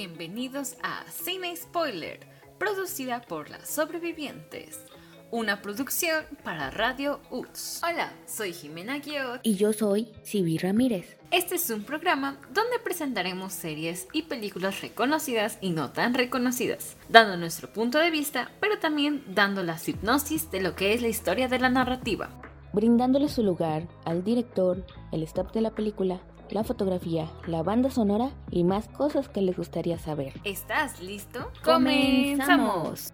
Bienvenidos a Cine Spoiler, producida por las sobrevivientes. Una producción para Radio UTS. Hola, soy Jimena Guiot. Y yo soy Sibi Ramírez. Este es un programa donde presentaremos series y películas reconocidas y no tan reconocidas, dando nuestro punto de vista, pero también dando la hipnosis de lo que es la historia de la narrativa. Brindándole su lugar al director, el staff de la película, la fotografía, la banda sonora y más cosas que les gustaría saber. ¿Estás listo? ¡Comenzamos!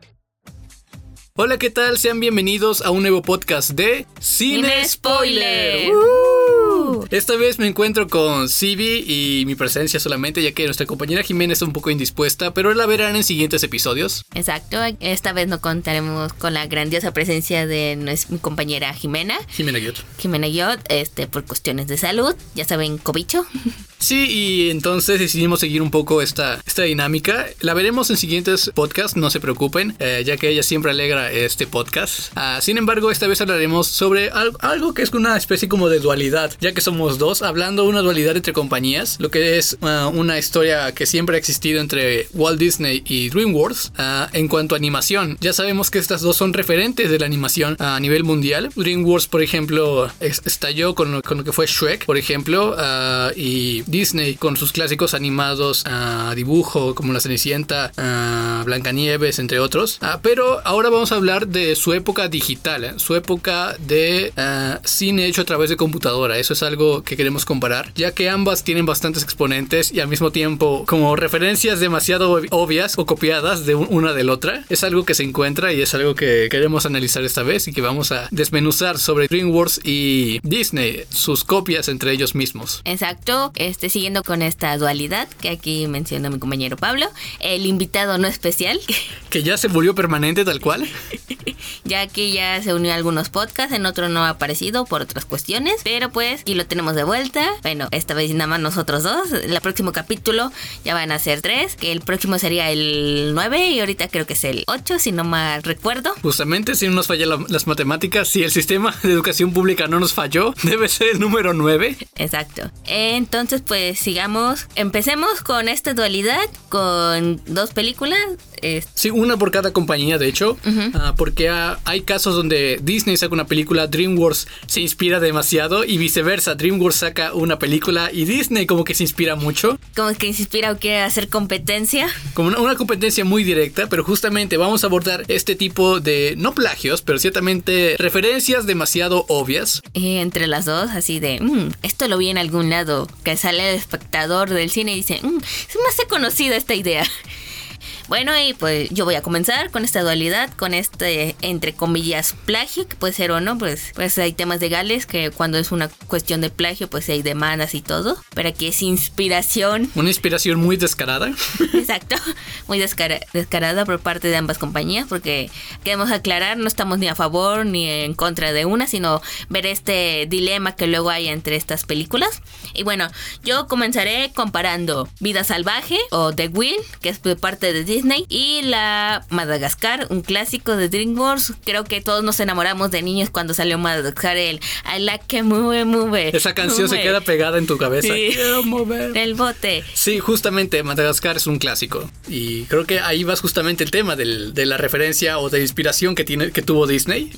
Hola, ¿qué tal? Sean bienvenidos a un nuevo podcast de Cine, Spoiler. Esta vez me encuentro con Sibi y mi presencia solamente, ya que nuestra compañera Jimena está un poco indispuesta, pero la verán en siguientes episodios. Exacto, esta vez no contaremos con la grandiosa presencia de mi compañera Jimena. Jimena Guiot. Jimena Guiot, este, por cuestiones de salud, ya saben, cobicho. Sí, y entonces decidimos seguir un poco esta, esta dinámica. La veremos en siguientes podcasts, no se preocupen, eh, ya que ella siempre alegra este podcast. Ah, sin embargo, esta vez hablaremos sobre algo, que es una especie como de dualidad, ya que somos dos, hablando de una dualidad entre compañías, lo que es ah, una historia que siempre ha existido entre Walt Disney y DreamWorks ah, en cuanto a animación. Ya sabemos que estas dos son referentes de la animación a nivel mundial. DreamWorks, por ejemplo, estalló con lo, con lo, que fue Shrek, por ejemplo, y Disney con sus clásicos animados a dibujo como La Cenicienta, a Blancanieves, entre otros. Ah, pero ahora vamos a hablar de su época digital, ¿eh? su época de ah, cine hecho a través de computadora. Eso es algo que queremos comparar, ya que ambas tienen bastantes exponentes y al mismo tiempo como referencias demasiado obvias o copiadas de una de la otra. Es algo que se encuentra y es algo que queremos analizar esta vez y que vamos a desmenuzar sobre DreamWorks y Disney, sus copias entre ellos mismos. Exacto. Es este, siguiendo con esta dualidad que aquí menciona mi compañero Pablo, el invitado no especial. Que ya se volvió permanente tal cual. ya que ya se unió a algunos podcasts, en otro no ha aparecido por otras cuestiones, pero pues y lo tenemos de vuelta. Bueno, esta vez nada más nosotros dos. El próximo capítulo ya van a ser tres, que el próximo sería el 9 y ahorita creo que es el 8, si no mal recuerdo. Justamente, si no nos fallan las matemáticas, si el sistema de educación pública no nos falló, debe ser el número 9. Exacto. Entonces, pues sigamos, empecemos con esta dualidad, con dos películas. Sí, una por cada compañía, de hecho, ah, porque hay casos donde Disney saca una película, DreamWorks se inspira demasiado y viceversa, DreamWorks saca una película y Disney como que se inspira mucho. Como que se inspira o quiere hacer competencia. Como una, competencia muy directa, pero justamente vamos a abordar este tipo de, no plagios, pero ciertamente referencias demasiado obvias. entre las dos, así de, mm, esto lo vi en algún lado, que sale el espectador del cine y dice, mm, es más conocida esta idea. Bueno, y pues yo voy a comenzar con esta dualidad, con este, entre comillas, plagio, que puede ser o no, pues, pues hay temas legales que cuando es una cuestión de plagio, pues hay demandas y todo, pero aquí es inspiración. Una inspiración muy descarada. Exacto, muy descarada por parte de ambas compañías, porque queremos aclarar, no estamos ni a favor ni en contra de una, sino ver este dilema que luego hay entre estas películas. Y bueno, yo comenzaré comparando Vida Salvaje o The Will, que es parte de Disney y la Madagascar, un clásico de DreamWorks. Creo que todos nos enamoramos de niños cuando salió Madagascar, el I like que move, move. Esa canción se queda pegada en tu cabeza. Sí. Quiero mover. El bote. Sí, justamente Madagascar es un clásico y creo que ahí vas justamente el tema de la referencia o de inspiración que tiene que tuvo Disney.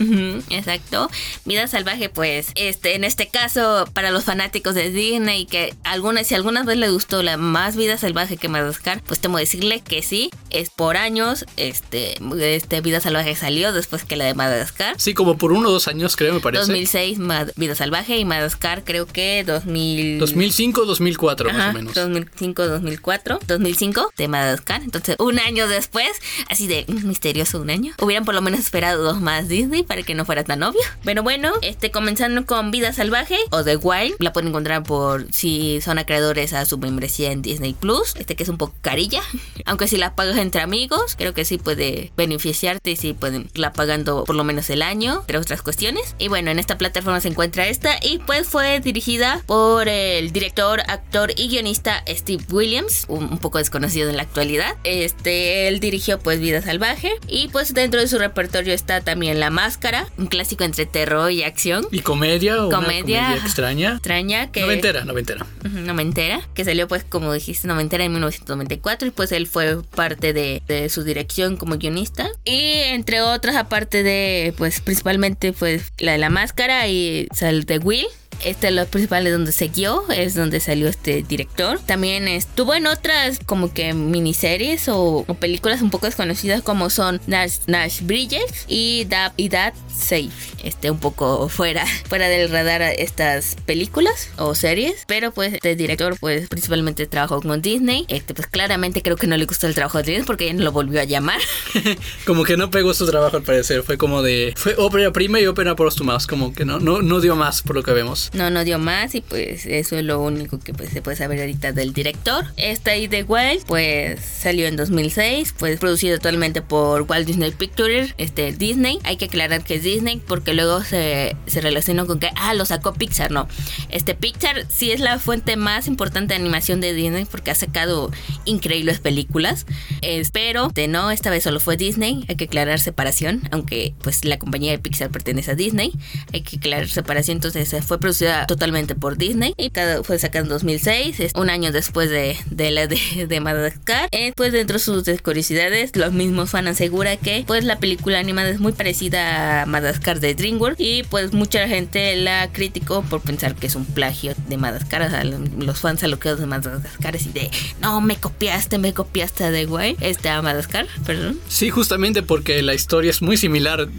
exacto. Vida salvaje, pues, este, en este caso para los fanáticos de Disney que algunas si alguna vez le gustó la más Vida salvaje que Madagascar, pues temo decirle que sí, es por años. Este, este Vida Salvaje salió después que la de Madagascar. Sí, como por uno o dos años, creo, me parece. 2006, Vida Salvaje y Madagascar, creo que 2000... 2005, 2004, más o menos. 2005, 2004, 2005 de Madagascar. Entonces, un año después, así de misterioso un año. Hubieran por lo menos esperado dos más Disney para que no fuera tan obvio. Pero bueno, este, comenzando con Vida Salvaje o The Wild, la pueden encontrar por si son acreedores a su membresía en Disney Plus, este que es un poco carilla. Aunque si la pagas entre amigos. Creo que sí puede beneficiarte y sí pueden la pagando por lo menos el año, entre otras cuestiones. Y bueno, en esta plataforma se encuentra esta y pues fue dirigida por el director, actor y guionista Steve Williams, un, poco desconocido en la actualidad. Este, él dirigió pues Vida Salvaje y pues dentro de su repertorio está también La Máscara, un clásico entre terror y acción. Y comedia, o comedia, comedia extraña. Extraña que... Noventera, noventera. Noventera, que salió pues como dijiste, noventera en 1994 y pues él fue parte de, su dirección como guionista. Y entre otras, aparte de pues principalmente pues la de La Máscara y Sal de Will este es lo principal de donde se guió, es donde salió este director. También estuvo en otras como que miniseries o, películas un poco desconocidas como son Nash, Nash Bridges y That, y That Safe. Este un poco fuera, fuera del radar estas películas o series. Pero pues este director pues principalmente trabajó con Disney. Este pues claramente creo que no le gustó el trabajo de Disney porque ya no lo volvió a llamar. como que no pegó su trabajo al parecer. Fue como de... Fue ópera prima y ópera más Como que no, no, no dio más por lo que vemos. No, no dio más y pues eso es lo único que pues, se puede saber ahorita del director. Esta y The Wild pues salió en 2006, pues producido totalmente por Walt Disney Pictures, este Disney. Hay que aclarar que es Disney porque luego se, se relacionó con que, ah, lo sacó Pixar, no. Este Pixar sí es la fuente más importante de animación de Disney porque ha sacado increíbles películas. Espero de no, esta vez solo fue Disney. Hay que aclarar separación, aunque pues la compañía de Pixar pertenece a Disney. Hay que aclarar separación, entonces fue producido totalmente por Disney y fue sacado en 2006, un año después de, de la de, Madagascar. Eh, pues dentro de sus curiosidades, los mismos fans aseguran que pues la película animada es muy parecida a Madagascar de DreamWorks y pues mucha gente la criticó por pensar que es un plagio de Madagascar. O sea, los fans alocados de Madagascar y de no me copiaste, me copiaste de güey, este Madagascar, perdón. Sí, justamente porque la historia es muy similar.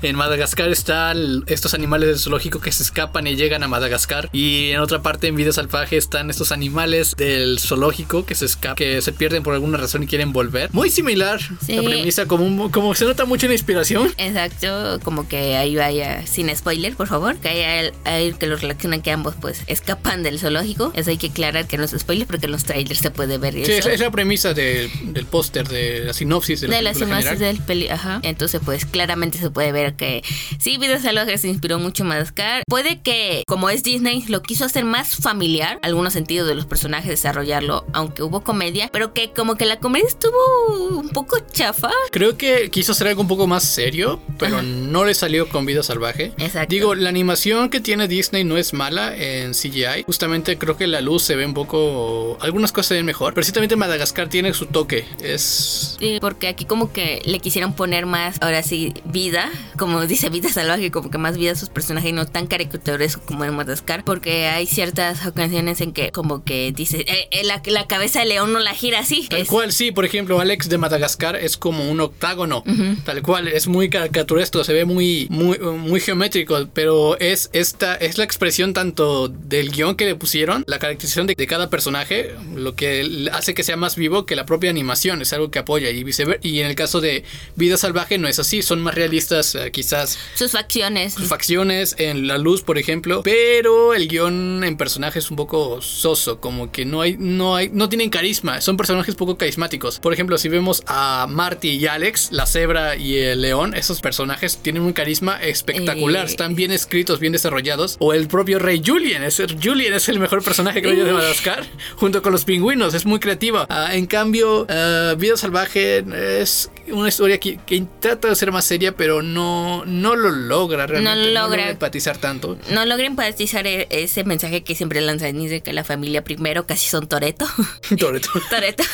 En Madagascar están estos animales del zoológico que se escapan y llegan a Madagascar. Y en otra parte, en Vida Salvaje, están estos animales del zoológico que se escapan, que se pierden por alguna razón y quieren volver. Muy similar la premisa, como, como se nota mucho en la inspiración. Exacto, como que ahí vaya, sin spoiler, por favor, que hay, hay que lo relacionan que ambos pues escapan del zoológico. Eso hay que aclarar que no es spoiler porque en los trailers se puede ver. Sí, es, la premisa del póster, de la sinopsis de la, sinopsis del peli. Ajá. Entonces, pues claramente se puede ver que sí, Vida Salvaje se inspiró mucho en Madagascar. Puede que que, como es Disney, lo quiso hacer más familiar, algunos sentidos de los personajes, desarrollarlo, aunque hubo comedia, pero que como que la comedia estuvo un poco chafa. Creo que quiso hacer algo un poco más serio, pero no le salió con vida salvaje. Exacto. Digo, la animación que tiene Disney no es mala en CGI. Justamente creo que la luz se ve un poco. Algunas cosas se ven mejor. Pero ciertamente Madagascar tiene su toque. Es. Sí, porque aquí como que le quisieron poner más, ahora sí, vida. Como dice vida salvaje, como que más vida a sus personajes y no tan caricaturas eso como en Madagascar, porque hay ciertas ocasiones en que como que dice, eh, eh, la, la, cabeza de león no la gira así. Tal cual, sí, por ejemplo, Alex de Madagascar es como un octágono, tal cual, es muy caricaturesco, se ve muy, muy, muy geométrico, pero es esta, es la expresión tanto del guion que le pusieron, la caracterización de, de cada personaje, lo que hace que sea más vivo que la propia animación, es algo que apoya y viceversa. Y en el caso de Vida Salvaje no es así, son más realistas eh, quizás. Sus facciones. Sus facciones en la luz, por ejemplo ejemplo, pero el guion en personajes es un poco soso, como que no hay, no hay, no tienen carisma, son personajes poco carismáticos. Por ejemplo, si vemos a Marty y Alex, la cebra y el león, esos personajes tienen un carisma espectacular, eh. están bien escritos, bien desarrollados. O el propio rey Julien, es, Julien es el mejor personaje creo yo de Madagascar, junto con los pingüinos, es muy creativa. Ah, en cambio, uh, Vida Salvaje es una historia que, que, trata de ser más seria, pero no, no lo logra realmente. No logra empatizar tanto no logra empatizar e-, ese mensaje que siempre lanzan de que la familia primero casi son Toreto. Toreto. Toreto.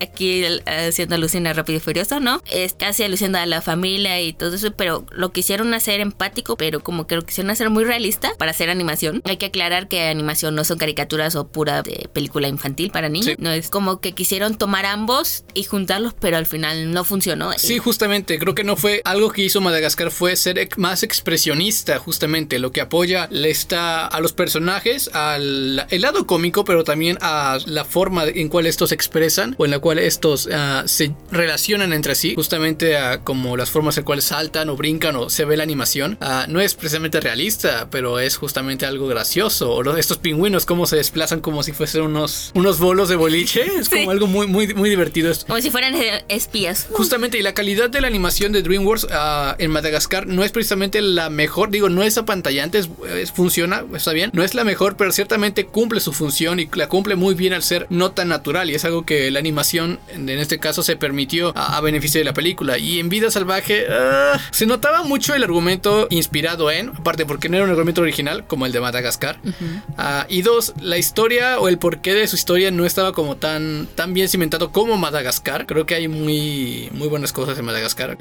Aquí haciendo alusión a Rápido y Furioso, ¿no? Es casi alusión a la familia y todo eso, pero lo quisieron hacer empático, pero como que lo quisieron hacer muy realista para hacer animación. Hay que aclarar que animación no son caricaturas o pura película infantil para niños. No es como que quisieron tomar ambos y juntarlos, pero al final no funcionó funcionó. Sí, justamente, creo que no fue algo que hizo Madagascar fue ser más expresionista, justamente, lo que apoya está a los personajes, al el lado cómico, pero también a la forma en cual estos se expresan o en la cual estos uh, se relacionan entre sí, justamente a como las formas en cuales saltan o brincan o se ve la animación. Uh, no es precisamente realista, pero es justamente algo gracioso. O estos pingüinos, cómo se desplazan como si fuesen unos, unos bolos de boliche, es como sí. algo muy, muy, muy divertido. Como si fueran espías. Justamente, y la calidad de la animación de DreamWorks uh, en Madagascar no es precisamente la mejor, digo, no es apantallante, es, es, funciona, está bien, no es la mejor, pero ciertamente cumple su función y la cumple muy bien al ser no tan natural y es algo que la animación en este caso se permitió a, a beneficio de la película. Y en Vida Salvaje uh, se notaba mucho el argumento inspirado en, aparte porque no era un argumento original como el de Madagascar, uh -huh. uh, y dos, la historia o el porqué de su historia no estaba como tan, tan bien cimentado como Madagascar. Creo que hay muy, muy buenas cosas en Madagascar,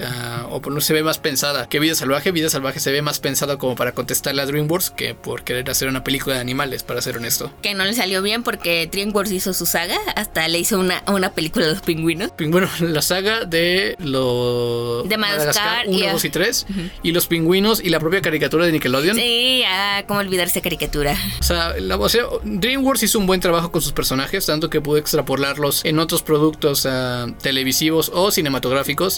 o por no se ve más pensada que Vida Salvaje. Vida Salvaje se ve más pensada como para contestarle a DreamWorks que por querer hacer una película de animales, para ser honesto. Que no le salió bien porque DreamWorks hizo su saga, hasta le hizo una, una película de los pingüinos. Bueno, la saga de los de Madagascar, 1, 2 y 3 uh -huh. y los pingüinos y la propia caricatura de Nickelodeon. Sí, ah, cómo olvidarse caricatura. O sea, la, o sea, DreamWorks hizo un buen trabajo con sus personajes, tanto que pudo extrapolarlos en otros productos uh, televisivos o cinematográficos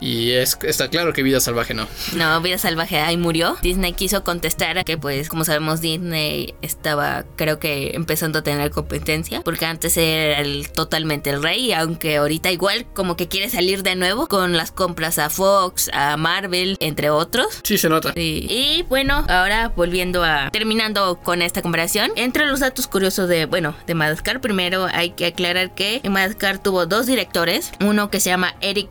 y es, está claro que Vida Salvaje no. No, Vida Salvaje ahí murió. Disney quiso contestar a que pues como sabemos Disney estaba creo que empezando a tener competencia porque antes era el, totalmente el rey, aunque ahorita igual como que quiere salir de nuevo con las compras a Fox, a Marvel, entre otros. Sí, se nota. Sí. Y bueno, ahora volviendo a terminando con esta comparación, entre los datos curiosos de, bueno, de Madagascar, primero hay que aclarar que en Madagascar tuvo dos directores, uno que se llama Eric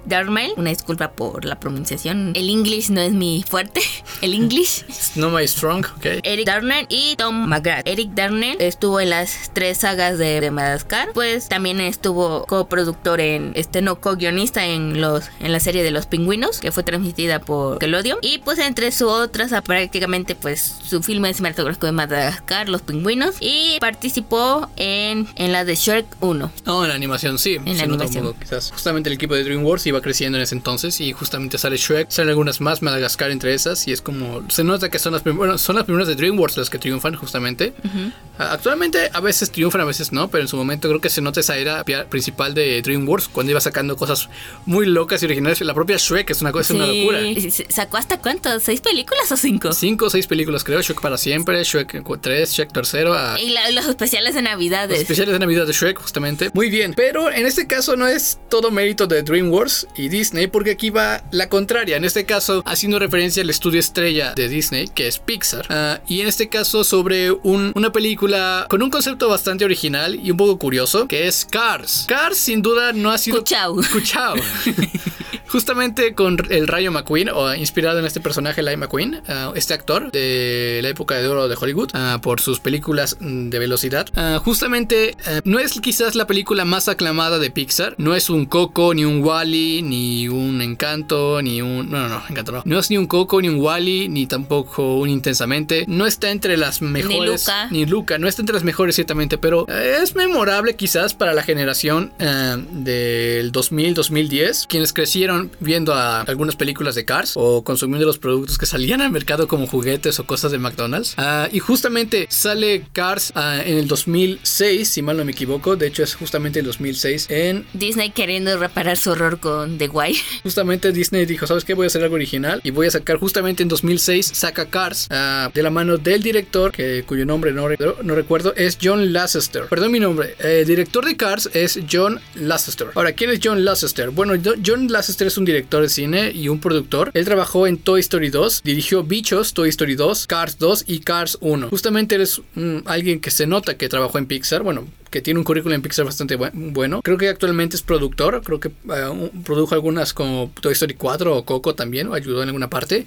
Una disculpa por la pronunciación, el inglés no es mi fuerte, el inglés. no my strong, ok. Eric Darnell y Tom McGrath. Eric Darnell estuvo en las tres sagas de, de Madagascar, pues también estuvo coproductor en, este no, co-guionista en los, en la serie de los pingüinos, que fue transmitida por Nickelodeon, y pues entre sus otras, prácticamente pues su filme cinematográfico de Madagascar, Los Pingüinos, y participó en, en la de Shrek 1. No, en la animación, sí. En la animación. Poco, quizás. Justamente el equipo de DreamWorks iba creciendo en ese entonces y justamente sale Shrek, salen algunas más, Madagascar entre esas, y es como, se nota que son las, bueno, son las primeras de DreamWorks las que triunfan justamente. Uh -huh. Actualmente a veces triunfan, a veces no, pero en su momento creo que se nota esa era principal de DreamWorks cuando iba sacando cosas muy locas y originales. La propia Shrek es una cosa, sí. una locura. ¿Sacó hasta cuánto? ¿Seis películas o cinco? Cinco o seis películas, creo. Shrek para siempre, Shrek 3, Shrek tercero. A... Y la, los especiales de Navidades. Los especiales de Navidad de Shrek, justamente. Muy bien, pero en este caso no es todo mérito de DreamWorks y Disney, porque aquí va la contraria. En este caso, haciendo referencia al estudio estrella de Disney, que es Pixar. Uh, y en este caso, sobre un, una película con un concepto bastante original y un poco curioso, que es Cars. Cars, sin duda, no ha sido. Cuchao. Cuchao. Justamente con el Rayo McQueen, o inspirado en este personaje, Live McQueen, uh, este actor de la época de oro de Hollywood, uh, por sus películas de velocidad. Uh, justamente no es quizás la película más aclamada de Pixar, no es un Coco, ni un Wally, ni un Encanto, ni un. No, no, no, Encanto no. No es ni un Coco, ni un Wally, ni tampoco un Intensamente. No está entre las mejores. Ni Luca. Ni Luca, no está entre las mejores, ciertamente, pero es memorable quizás para la generación del 2000-2010, quienes crecieron viendo a algunas películas de Cars o consumiendo los productos que salían al mercado como juguetes o cosas de McDonald's. Uh, y justamente sale Cars uh, en el 2006, si mal no me equivoco. De hecho, es justamente el 2006 en Disney queriendo reparar su horror con The Guay. Justamente Disney dijo: ¿Sabes qué? Voy a hacer algo original y voy a sacar justamente en 2006. Saca Cars uh, de la mano del director, que, cuyo nombre no, no recuerdo, es John Lasseter. Perdón mi nombre. El director de Cars es John Lasseter. Ahora, ¿quién es John Lasseter? Bueno, John Lasseter es un director de cine y un productor. Él trabajó en Toy Story 2, dirigió Bichos, Toy Story 2, Cars 2 y Cars 1. Justamente él es alguien que se nota que trabajó en Pixar. Bueno, que tiene un currículum en Pixar bastante bu bueno. Creo que actualmente es productor. Creo que uh, produjo algunas como Toy Story 4 o Coco también, o ayudó en alguna parte.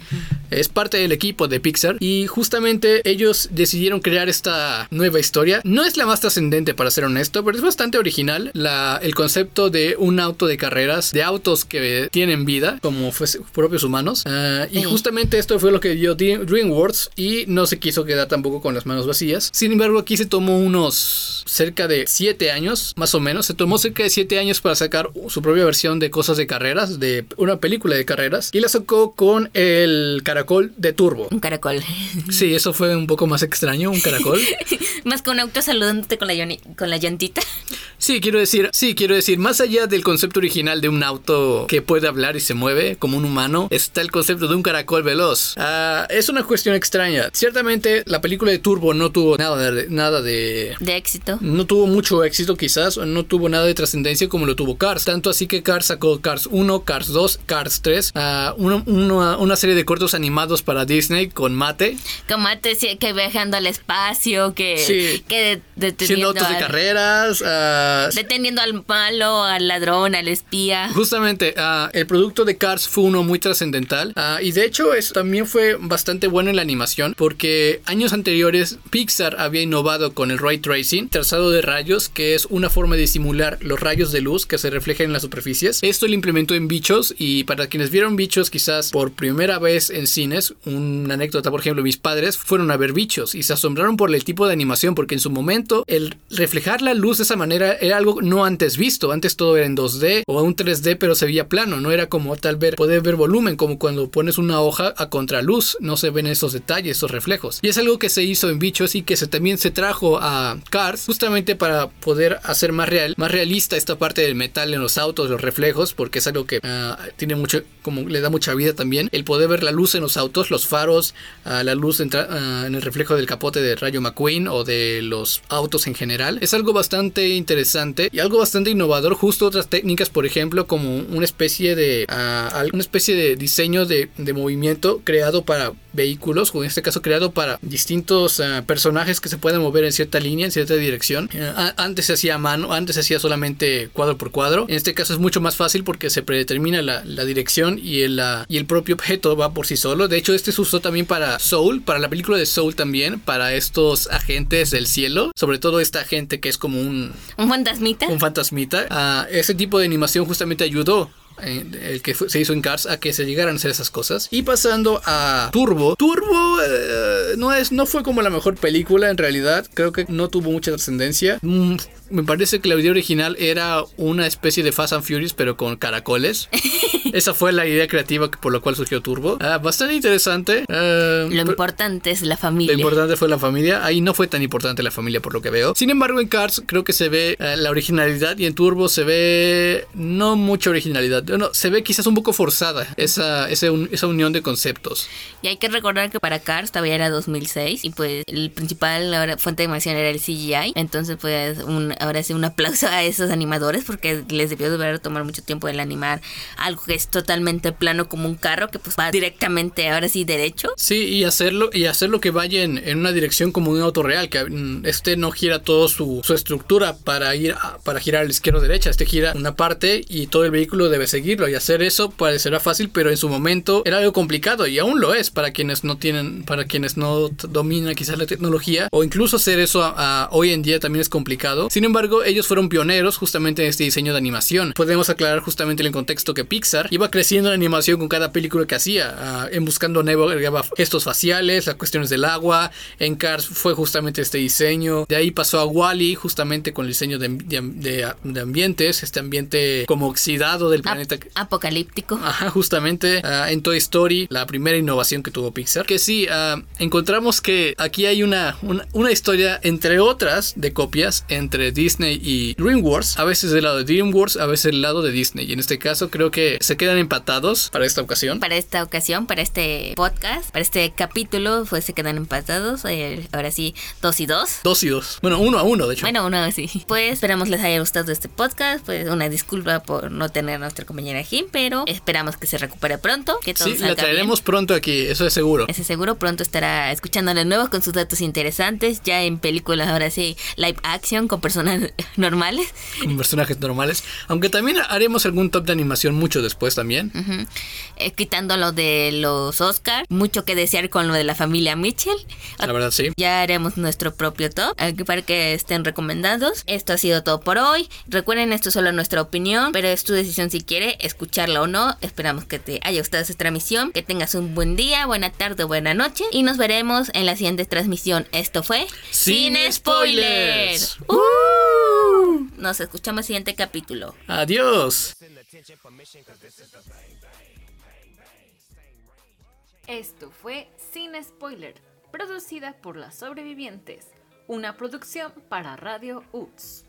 Es parte del equipo de Pixar. Y justamente ellos decidieron crear esta nueva historia. No es la más trascendente, para ser honesto, pero es bastante original. La, el concepto de un auto de carreras, de autos que tienen vida, como fuese, propios humanos. Uh, y justamente esto fue lo que dio DreamWorks. Y no se quiso quedar tampoco con las manos vacías. Sin embargo, aquí se tomó unos cerca de de 7 años, más o menos. Se tomó cerca de 7 años para sacar su propia versión de cosas de carreras, de una película de carreras, y la sacó con el caracol de turbo. Un caracol. Sí, eso fue un poco más extraño, un caracol. más que un auto saludándote con la, con la llantita. Sí, quiero decir, sí, quiero decir, más allá del concepto original de un auto que puede hablar y se mueve como un humano, está el concepto de un caracol veloz. Ah, es una cuestión extraña. Ciertamente, la película de Turbo no tuvo nada de, nada de De éxito. no tuvo mucho éxito quizás, no tuvo nada de trascendencia como lo tuvo Cars. Tanto así que Cars sacó Cars 1, Cars 2, Cars 3, ah, uno- uno- una serie de cortos animados para Disney con Mate, antes sí, que viajando al espacio, que, Sí. que de- siendo autos de al, carreras. ah, deteniendo al malo, al ladrón, al espía. Justamente, ah, el producto de Cars fue uno muy trascendental y de hecho es, también fue bastante bueno en la animación porque años anteriores Pixar había innovado con el ray tracing, trazado de rayos, que es una forma de simular los rayos de luz que se reflejan en las superficies. Esto lo implementó en Bichos y para quienes vieron Bichos quizás por primera vez en cines, una anécdota por ejemplo, mis padres fueron a ver Bichos y se asombraron por el tipo de animación porque en su momento el reflejar la luz de esa manera era algo no antes visto, antes todo era en 2D o un 3D pero se veía plano, no era como tal ver poder ver volumen como cuando pones una hoja a contraluz, no se ven esos detalles, esos reflejos. Y es algo que se hizo en Bichos y que se, también se trajo a Cars justamente para poder hacer más real, más realista esta parte del metal en los autos, los reflejos, porque es algo que ah, tiene mucho, como le da mucha vida también, el poder ver la luz en los autos, los faros, ah, la luz ah, en el reflejo del capote de Rayo McQueen o de los autos en general. Es algo bastante interesante y algo bastante innovador, justo otras técnicas, por ejemplo, como una especie de alguna especie de diseño de, de movimiento creado para vehículos, o en este caso creado para distintos personajes que se pueden mover en cierta línea, en cierta dirección. Antes se hacía a mano, antes se hacía solamente cuadro por cuadro. En este caso es mucho más fácil porque se predetermina la, la dirección y el, y el propio objeto va por sí solo. De hecho, este se usó también para Soul, para la película de Soul también, para estos agentes del cielo, sobre todo esta agente que es como un, Un fantasmita. un fantasmita. Ah, ese tipo de animación justamente ayudó. Eh, el que fue- se hizo en Cars a que se llegaran a hacer esas cosas y pasando a Turbo Turbo eh, no es no fue como la mejor película en realidad creo que no tuvo mucha trascendencia Mm, me parece que la idea original era una especie de Fast and Furious pero con caracoles esa fue la idea creativa por la cual surgió Turbo Ah, bastante interesante eh, Lo importante es la lo familia. importante fue la familia. Ahí no fue tan importante la familia por lo que veo. Sin embargo, en Cars creo que se ve la originalidad y en Turbo se ve no mucha originalidad. No, se ve quizás un poco forzada esa, ese un- esa unión de conceptos. Y hay que recordar que para Cars todavía era 2006 y pues el principal fuente de animación era el CGI. Entonces pues un, ahora sí un aplauso a esos animadores porque les debió de tomar mucho tiempo el animar algo que es totalmente plano como un carro que pues va directamente ahora sí derecho. Sí, y hacerlo, y hacerlo que vaya en, en una dirección como un auto real, que mm, este no gira toda su, su estructura para ir a- para girar a la izquierda o derecha, este gira una parte y todo el vehículo debe seguirlo. Y hacer eso parecerá fácil, pero en su momento era algo complicado y aún lo es para quienes no tienen, para quienes no dominan quizás la tecnología, o incluso hacer eso a- a hoy en día también es complicado. Sin embargo, ellos fueron pioneros justamente en este diseño de animación. Podemos aclarar justamente en el contexto que Pixar iba creciendo en animación con cada película que hacía. Ah, en Buscando Nemo agregaba gestos faciales, las cuestiones del agua. En Cars fue justamente este diseño. De ahí pasó a Wally, justamente con el diseño de, de- de- de ambientes, este ambiente como oxidado del Ap- planeta. apocalíptico. Ajá, justamente ah, en Toy Story, la primera innovación que tuvo Pixar. Que sí, ah, encontramos que aquí hay una, una, una historia, entre otras, de copias entre Disney y DreamWorks. A veces del lado de DreamWorks, a veces del lado de Disney. Y en este caso creo que se quedan empatados para esta ocasión. Para esta ocasión, para este podcast, para este capítulo, pues se quedan empatados. eh, ahora sí, dos y dos. Dos y dos. Bueno, uno a uno, de hecho. Bueno, uno así. Pues esperamos les haya gustado este podcast. Pues una disculpa por no tener nuestra compañera Jim, pero esperamos que se recupere pronto. Que todo sí, salga la traeremos bien. pronto aquí, eso es seguro. Ese seguro pronto estará escuchándola de nuevo con sus datos interesantes, ya en películas ahora sí, live action con personas normales. Con personajes normales. Aunque también haremos algún top de animación mucho después también. Eh, quitando lo de los Oscar, mucho que desear con lo de la familia Mitchell. La verdad, sí. Ya haremos nuestro propio top para que estén recomendados. Esto ha sido todo por hoy. Recuerden, esto es solo nuestra opinión, pero es tu decisión si escucharla o no. Esperamos que te haya gustado esta transmisión, que tengas un buen día, buena tarde o buena noche y nos veremos en la siguiente transmisión. Esto fue Sin, Sin Spoilers. Uh. Nos escuchamos el siguiente capítulo. Adiós. Esto fue Sin Spoiler, producida por Las Sobrevivientes, una producción para Radio UTS.